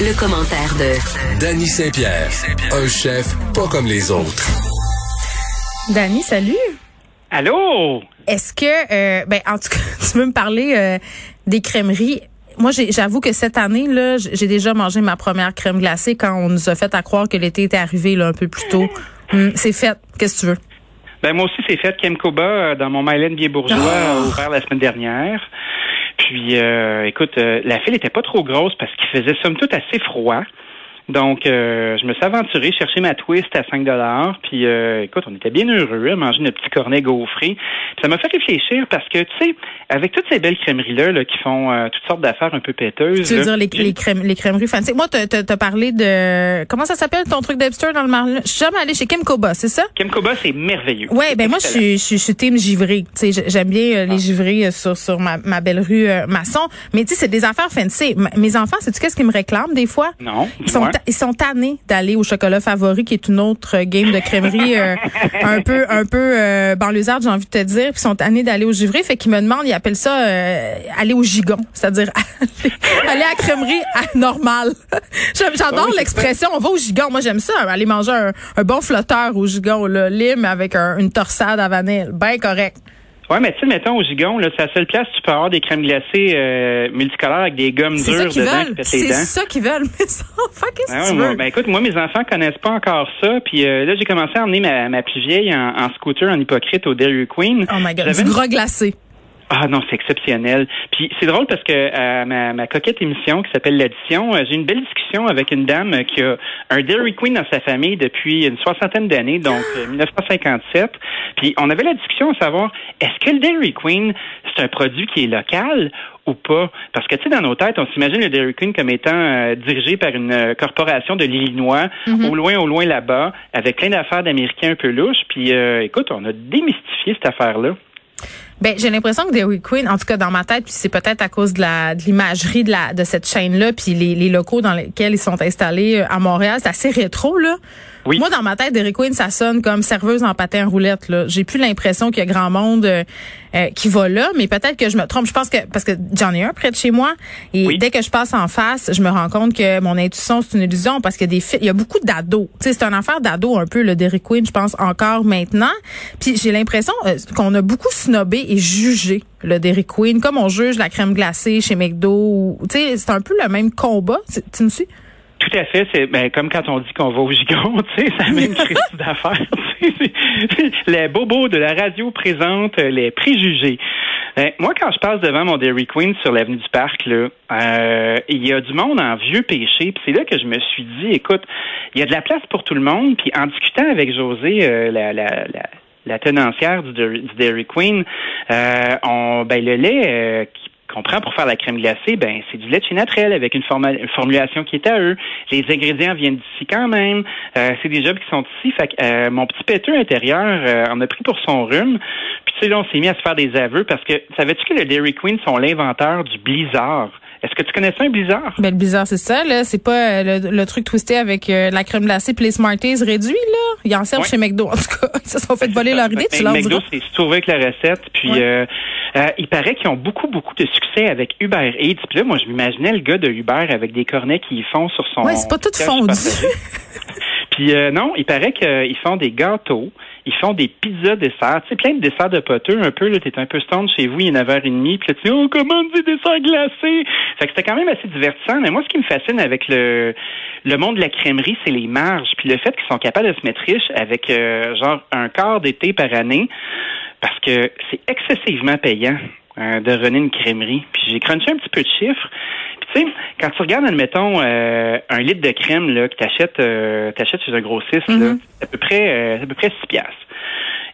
Le, commentaire de Danny Saint-Pierre, un chef pas comme les autres. Danny, salut. Allô? Est-ce que, euh, ben, en tout cas, tu veux me parler euh, des crèmeries? Moi, j'avoue que cette année, là, j'ai déjà mangé ma première crème glacée quand on nous a fait à croire que l'été était arrivé là, un peu plus tôt. Hum, c'est fait. Qu'est-ce que tu veux? Ben moi aussi, c'est fait. Kemkoba, euh, dans mon Mylène bien bourgeois, oh! ouvert la semaine dernière. Puis, euh, écoute, euh, la file était pas trop grosse parce qu'il faisait somme toute assez froid. Donc, euh, je me suis aventuré chercher ma twist à 5 dollars. Puis, euh, écoute, on était bien heureux à manger notre petit cornet gaufré. Puis ça m'a fait réfléchir parce que, tu sais, avec toutes ces belles crèmeries-là là, qui font euh, toutes sortes d'affaires un peu péteuses. Tu veux dire les, les, crème, les crèmeries fancy. Moi, tu as parlé de... Comment ça s'appelle ton truc d'Epster dans le mar... Je suis jamais allée chez Kimcoba, c'est ça? Kimcoba, c'est merveilleux. Ouais, ben moi, je suis, je suis team givré. Tu sais, j'aime bien les ah. givrés sur, sur ma, ma belle rue Masson. Mais tu sais, c'est des affaires fancy. mes enfants, sais-tu qu'est-ce qu'ils me réclament des fois? Non. Ils sont, ils sont tannés d'aller au chocolat favori, qui est une autre game de crèmerie euh, un peu un peu euh, banlieusarde, j'ai envie de te dire. Puis ils sont tannés d'aller au givré, fait qu'ils me demandent, ils appellent ça euh, aller au gigon, c'est-à-dire aller, à la crèmerie à normal. J'adore l'expression, on va au gigon. Moi j'aime ça, aller manger un, bon flotteur au gigon, là, lime avec une torsade à vanille, bien correct. Ouais, mais tu sais, mettons au gigon, là, c'est la seule place où tu peux avoir des crèmes glacées euh, multicolores avec des gommes dures dedans C'est ça qu'ils veulent, mes enfants. Qu'est-ce que tu veux? Ben, écoute, moi, mes enfants connaissent pas encore ça. Puis euh, là, j'ai commencé à emmener ma, ma plus vieille en, en, scooter, en hypocrite au Dairy Queen. Oh my God, du gras glacé. Ah non, c'est exceptionnel. Puis c'est drôle parce que à ma, ma coquette émission qui s'appelle l'addition, euh, j'ai une belle discussion avec une dame qui a un Dairy Queen dans sa famille depuis une soixantaine d'années, donc 1957. Euh, Puis on avait la discussion à savoir est-ce que le Dairy Queen c'est un produit qui est local ou pas? Parce que, tu sais, dans nos têtes, on s'imagine le Dairy Queen comme étant euh, dirigé par une corporation de l'Illinois, mm-hmm. au loin, au loin là-bas, avec plein d'affaires d'Américains un peu louches. Puis, écoute, on a démystifié cette affaire-là. Ben, j'ai l'impression que Dairy Queen, en tout cas dans ma tête, puis c'est peut-être à cause de la de l'imagerie de la de cette chaîne-là, puis les, les locaux dans lesquels ils sont installés euh, à Montréal, c'est assez rétro là. Moi, dans ma tête, Dairy Queen, ça sonne comme serveuse en patin roulette. Là, j'ai plus l'impression qu'il y a grand monde euh, euh, qui va là, mais peut-être que je me trompe. Je pense que parce que j'en ai un près de chez moi, et dès que je passe en face, je me rends compte que mon intuition c'est une illusion parce qu'il y a des il y a beaucoup d'ados. Tu sais, c'est une affaire d'ados un peu le Dairy Queen, je pense encore maintenant. Puis j'ai l'impression euh, qu'on a beaucoup snobé et jugé le Dairy Queen, comme on juge la crème glacée chez McDo. Tu sais, c'est un peu le même combat. Tu me suis? Tout à fait. C'est ben, comme quand on dit qu'on va au gigon, tu sais, c'est la même crise d'affaires. les bobos de la radio présentent les préjugés. Ben, moi, quand je passe devant mon Dairy Queen sur l'avenue du Parc, là, euh, il y a du monde en vieux péché. Puis c'est là que je me suis dit, écoute, il y a de la place pour tout le monde. Puis en discutant avec José, euh, la, la, la la tenancière du, Dairy Queen, euh, on, ben, le lait euh, qu'on prend pour faire la crème glacée, ben c'est du lait de chez avec une, formulation qui est à eux. Les ingrédients viennent d'ici quand même. Euh, c'est des jobs qui sont ici. Fait euh, mon petit péteux intérieur euh, en a pris pour son rhume. Puis tu sais, là, on s'est mis à se faire des aveux parce que savais-tu que le Dairy Queen sont l'inventeur du blizzard? Est-ce que tu connais ça, un blizzard? Ben, le blizzard, c'est ça, là. C'est pas le, truc twisté avec la crème glacée puis les Smarties réduits, là. Ils en servent chez McDo, en tout cas. Ils se sont fait voler leur idée, tu ben, McDo, c'est trouvé avec la recette. Puis, euh, il paraît qu'ils ont beaucoup, beaucoup de succès avec Uber Eats. Puis là, moi, je m'imaginais le gars de Uber avec des cornets qui font sur son. Oui, c'est pas tout fondu. Puis euh, non, il paraît qu'ils font des gâteaux, ils font des pizzas desserts, tu sais, plein de desserts de poteux, un peu, là, t'es un peu stone chez vous, il est 9h30, puis là, tu dis, oh, comment des desserts glacés? Fait que c'était quand même assez divertissant, mais moi, ce qui me fascine avec le, le monde de la crèmerie, c'est les marges, puis le fait qu'ils sont capables de se mettre riches avec, euh, genre, un quart d'été par année parce que c'est excessivement payant euh, de runner une crèmerie. Puis j'ai crunché un petit peu de chiffres. Tu sais, quand tu regardes, admettons, euh, un litre de crème là, que tu achètes, euh, chez un grossiste, mm-hmm. c'est à peu près euh, à peu près 6 piastres.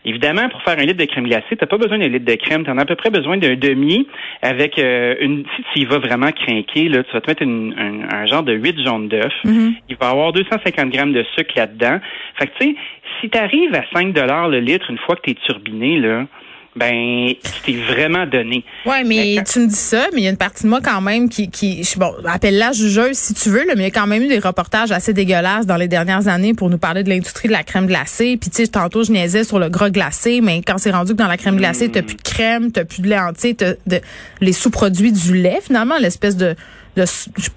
Évidemment, pour faire un litre de crème glacée, t'as pas besoin d'un litre de crème, tu en as à peu près besoin d'un demi avec une si tu y vas vraiment craquer, là, tu vas te mettre un, genre de 8 jaunes d'œufs. Mm-hmm. Il va y avoir 250 grammes de sucre là-dedans. Fait que tu sais, si tu arrives à 5 le litre une fois que tu es turbiné, là, ben, tu vraiment donné. Oui, mais tu me dis ça, mais il y a une partie de moi quand même qui, qui bon, appelle-la jugeuse si tu veux, là, mais il y a quand même eu des reportages assez dégueulasses dans les dernières années pour nous parler de l'industrie de la crème glacée. Puis tu sais, tantôt je niaisais sur le gras glacé, mais quand c'est rendu que dans la crème glacée, t'as hmm. plus de crème, t'as plus de lait entier, t'as de, les sous-produits du lait finalement, l'espèce de de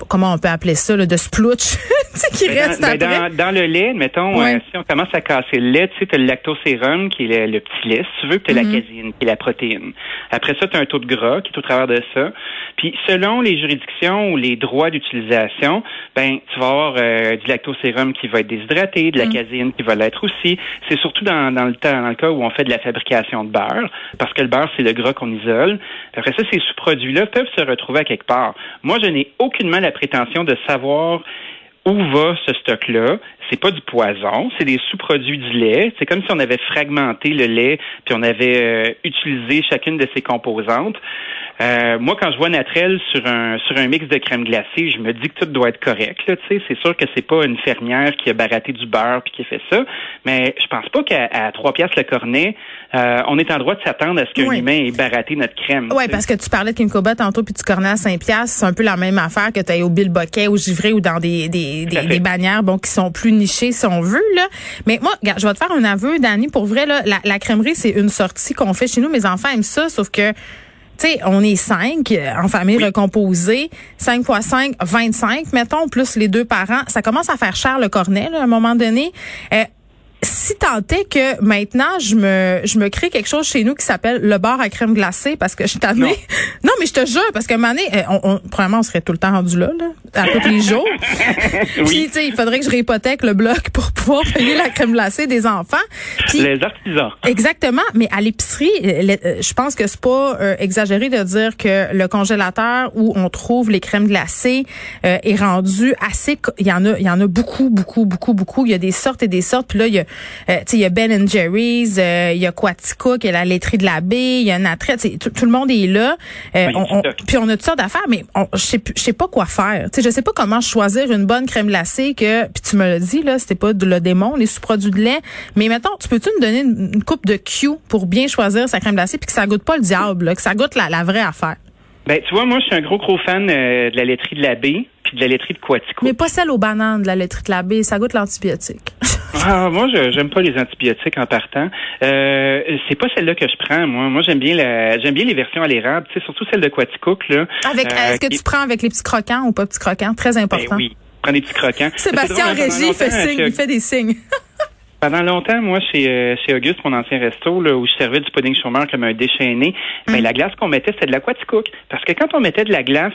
comment on peut appeler ça, là, de splooch qui ben, reste ben, dans, dans, le lait, mettons, euh, si on commence à casser le lait, tu sais, as le lactosérum, qui est le, petit lait, si tu veux, puis tu as la mm-hmm. caséine, qui est la protéine. Après ça, tu as un taux de gras qui est au travers de ça. Puis selon les juridictions ou les droits d'utilisation, ben tu vas avoir euh, du lactosérum qui va être déshydraté, de la mm. caséine qui va l'être aussi. C'est surtout dans, dans le temps, dans le cas où on fait de la fabrication de beurre, parce que le beurre, c'est le gras qu'on isole. Après ça, ces sous-produits-là peuvent se retrouver à quelque part. Moi, je n'ai aucunement la prétention de savoir où va ce stock-là? C'est pas du poison, c'est des sous-produits du lait. C'est comme si on avait fragmenté le lait puis on avait euh, utilisé chacune de ses composantes. Euh, moi, quand je vois Natrel sur un sur un mix de crème glacée, je me dis que tout doit être correct. C'est sûr que c'est pas une fermière qui a baraté du beurre puis qui a fait ça, mais je pense pas qu'à trois pièces le cornet, euh, on est en droit de s'attendre à ce qu'un humain ait baraté notre crème. Oui, parce que tu parlais de Kim tantôt puis du cornet à 5 pièces, c'est un peu la même affaire que tu as au Bill Boquet, au Givré ou dans des des, des, bannières bon qui sont plus nichées si on veut là. Mais moi, regarde, je vais te faire un aveu Dani pour vrai là, la, la crèmerie c'est une sortie qu'on fait chez nous, mes enfants aiment ça sauf que tu sais, on est cinq euh, en famille recomposée. 5 fois 5, 25, mettons, plus les deux parents. Ça commence à faire cher le cornet, à un moment donné. Euh, si tant est que maintenant je me je me crée quelque chose chez nous qui s'appelle le bar à crème glacée parce que je suis tannée. Non. mais je te jure parce que mané euh, on, on premièrement on serait tout le temps rendu là, là à tous les jours. Puis tu sais il faudrait que je réhypothèque le bloc pour pouvoir payer la crème glacée des enfants. les artisans. Exactement, mais à l'épicerie euh, euh, je pense que c'est pas exagéré de dire que le congélateur où on trouve les crèmes glacées est rendu assez il y en a il y en a beaucoup beaucoup beaucoup beaucoup, il y a des sortes et des sortes puis là il y a euh, il y a Ben Jerry's, euh, il y a Quatico qui est la laiterie de la baie, il y a Natret, tout, tout le monde est là. Euh, puis on a toutes sortes d'affaires, mais je sais je sais pas quoi faire. sais, je sais pas comment choisir une bonne crème glacée que puis tu me l'as dit là, c'était pas de le démon, les sous-produits de lait, mais mettons, tu peux-tu me donner une, coupe de Q pour bien choisir sa crème glacée puis que ça goûte pas le diable, que ça goûte la, la vraie affaire? Ben, tu vois, moi, je suis un gros, gros fan de la laiterie de la baie puis de la laiterie de Quatico. Mais pas celle aux bananes de la laiterie de la baie, ça goûte l'antibiotique. Ah, moi, je j'aime pas les antibiotiques en partant. Euh, c'est pas celle-là que je prends. Moi, moi, j'aime bien la, j'aime bien les versions à l'érable. Tu sais, surtout celle de Quaticook là. Avec, euh, est-ce que tu prends avec les petits croquants ou pas petits croquants? Très ben important. oui, prends des petits croquants. Sébastien Régis fait signe, il fait des signes. Pendant longtemps, moi, chez, euh, chez Auguste, mon ancien resto, là, où je servais du pudding chômeur comme un déchaîné, ben, mm. la glace qu'on mettait, c'était de la Quaticook. Parce que quand on mettait de la glace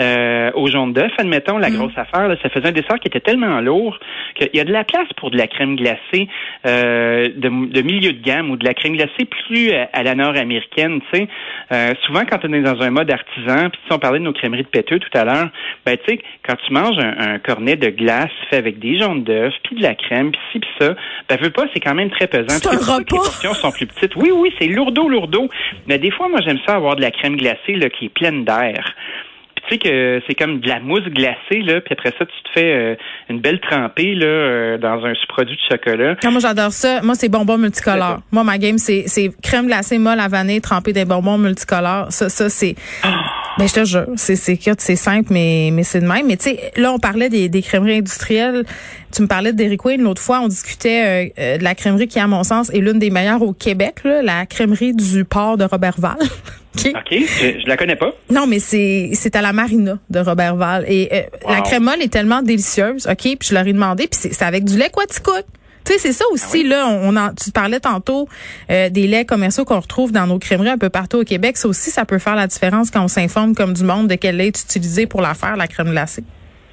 euh, au jaune d'œuf, admettons, la mm. grosse affaire, là, ça faisait un dessert qui était tellement lourd qu'il y a de la place pour de la crème glacée euh, de, de, milieu de gamme ou de la crème glacée plus à, la nord-américaine. Tu sais, euh, souvent quand on est dans un mode artisan, puis si on parlait de nos crèmeries de péteux tout à l'heure, ben tu sais, quand tu manges un, cornet de glace fait avec des jaunes d'œuf, puis de la crème, puis ci, puis ça, ben veux pas, c'est quand même très pesant. C'est. Les portions sont plus petites. Oui, oui, c'est lourdeau, lourdeau. Mais des fois, moi, j'aime ça avoir de la crème glacée là, qui est pleine d'air tu sais que c'est comme de la mousse glacée, là, puis après ça, tu te fais euh, une belle trempée là, euh, dans un sous-produit de chocolat. Ah, moi, j'adore ça. Moi, c'est bonbons multicolores. Moi, ma game, c'est, crème glacée molle à vanille trempée des bonbons multicolores. Ça, ça c'est... Ah! Ben, je te jure, c'est, c'est, c'est simple, mais, mais c'est de même. Mais tu sais, là, on parlait des, des crèmeries industrielles. Tu me parlais de Queen. L'autre fois, on discutait euh, de la crèmerie qui, à mon sens, est l'une des meilleures au Québec, là, la crèmerie du port de Robertval. OK, je, la connais pas. Non, mais c'est c'est à la marina de Robert Val et euh, la crème molle est tellement délicieuse. OK, puis je leur ai demandé puis c'est avec du lait quaticook. Tu sais, c'est ça aussi, ah là, on, en, tu parlais tantôt euh, des laits commerciaux qu'on retrouve dans nos crèmeries un peu partout au Québec. Ça aussi, ça peut faire la différence quand on s'informe comme du monde de quel lait est utilisé pour la faire, la crème glacée.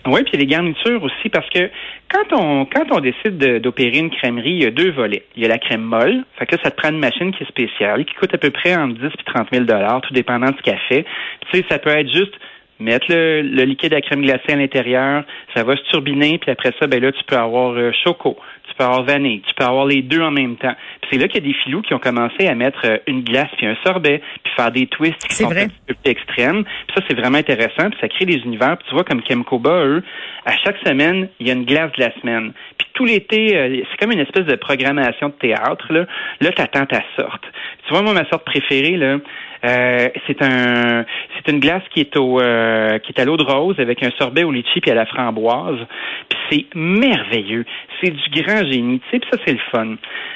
Oui, puis les garnitures aussi, parce que quand on quand on décide d'opérer une crèmerie, il y a deux volets. Il y a la crème molle, fait que ça te prend une machine qui est spéciale, qui coûte à peu près entre 10 et 30 000 tout dépendant ce qu'elle fait. Tu sais, ça peut être juste mettre le, liquide à crème glacée à l'intérieur, ça va se turbiner, puis après ça, ben là, tu peux avoir euh, choco, tu peux avoir vanille, tu peux avoir les deux en même temps. Puis c'est là qu'il y a des filous qui ont commencé à mettre euh, une glace puis un sorbet, puis faire des twists qui sont un peu plus extrêmes. Puis ça, c'est vraiment intéressant, puis ça crée des univers. Puis tu vois, comme Kemkoba, eux, à chaque semaine, il y a une glace de la semaine. Puis tout l'été, euh, c'est comme une espèce de programmation de théâtre. Là, là t'attends ta sorte. Tu vois, moi, ma sorte préférée, là, Euh, c'est un, c'est une glace qui est au, euh, qui est à l'eau de rose avec un sorbet au litchi puis à la framboise. Puis c'est merveilleux. C'est du grand génie, tu sais, puis ça c'est le fun.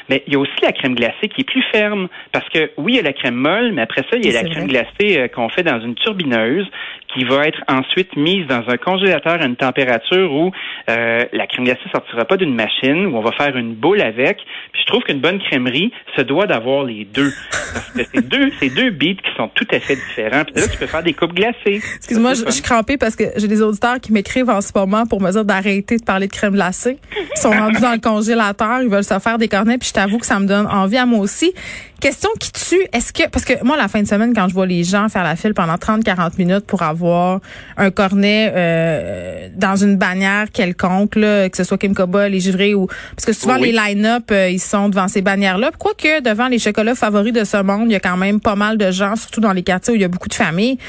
Mais il y a aussi la crème glacée qui est plus ferme parce que oui, il y a la crème molle, mais après ça, il y a la crème glacée euh, qu'on fait dans une turbineuse qui va être ensuite mise dans un congélateur à une température où euh, la crème glacée sortira pas d'une machine, où on va faire une boule avec. Puis je trouve qu'une bonne crèmerie se doit d'avoir les deux. Parce que c'est deux, c'est deux beats qui sont tout à fait différents. Puis là, tu peux faire des coupes glacées. Excuse-moi, je, suis crampée parce que j'ai des auditeurs qui m'écrivent en ce moment pour me dire d'arrêter de parler de crème glacée. Ils sont rendus dans le congélateur, ils veulent se faire des cornets, puis je t'avoue que ça me donne envie à moi aussi. Question qui tue, est-ce que parce que moi la fin de semaine quand je vois les gens faire la file pendant 30 40 minutes pour avoir un cornet euh, dans une bannière quelconque là, que ce soit Kim Koba, les givrés ou parce que souvent les line-up euh, ils sont devant ces bannières là. Quoique devant les chocolats favoris de ce monde, il y a quand même pas mal de gens surtout dans les quartiers où il y a beaucoup de familles.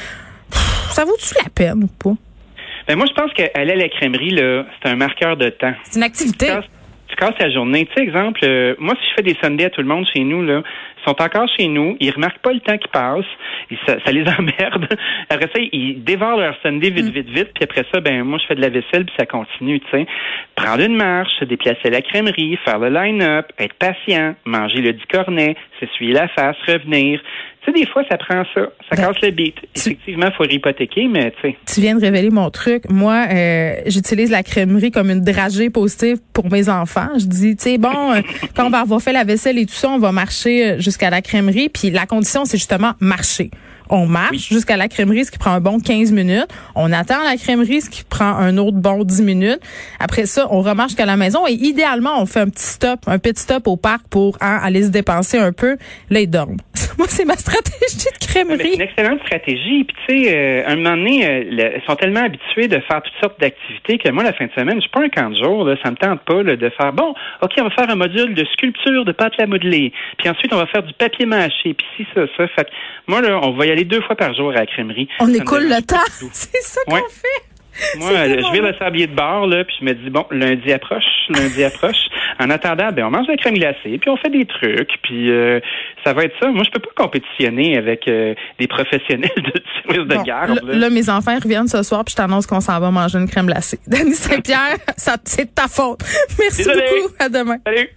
ça vaut-tu la peine ou pas? Ben moi je pense qu'aller à la crèmerie là, c'est un marqueur de temps. C'est une activité casses la journée. Tu sais, exemple, euh, moi, si je fais des sundays à tout le monde chez nous, là, ils sont encore chez nous, ils remarquent pas le temps qui passe, ça, ça, les emmerde. Après ça, ils dévorent leur sundae vite, mm. vite, vite, puis après ça, ben moi, je fais de la vaisselle, puis ça continue, tu sais. Prendre une marche, se déplacer à la crèmerie, faire le line-up, être patient, manger le dix cornet, s'essuyer la face, revenir. Tu sais, des fois, ça prend ça. Ça ben, casse le beat. Effectivement, il faut hypothéquer, mais tu sais. Tu viens de révéler mon truc. Moi, euh, j'utilise la crèmerie comme une dragée positive pour mes enfants. Je dis, tu sais, bon, euh, quand on va avoir fait la vaisselle et tout ça, on va marcher euh, jusqu'à la crèmerie. Puis la condition, c'est justement marcher. On marche jusqu'à la crèmerie, ce qui prend un bon 15 minutes. On attend la crèmerie, ce qui prend un autre bon 10 minutes. Après ça, on remarche jusqu'à la maison et idéalement, on fait un petit stop, un petit stop au parc pour hein, aller se dépenser un peu. Là, ils dorment. Moi, c'est ma stratégie de crèmerie. C'est une excellente stratégie. Puis, tu sais, euh, un moment donné, euh, ils sont tellement habitués de faire toutes sortes d'activités que moi, la fin de semaine, je suis pas un camp de jour. Là, ça me tente pas de faire, bon, OK, on va faire un module de sculpture de pâte à modeler. Puis ensuite, on va faire du papier mâché. Puis si, ça, ça. Fait moi, là, on va y aller deux fois par jour à la crèmerie. On écoule le temps. C'est ça qu'on fait. Moi, je vais le sablier de bord, là, puis je me dis, bon, lundi approche, lundi approche. En attendant, ben, on mange de la crème glacée, puis on fait des trucs, puis euh, ça va être ça. Moi, je peux pas compétitionner avec euh, des professionnels de service de garde. Là. mes enfants reviennent ce soir, puis je t'annonce qu'on s'en va manger une crème glacée. Denis Saint-Pierre, c'est ta faute. Merci beaucoup. À demain. Salut.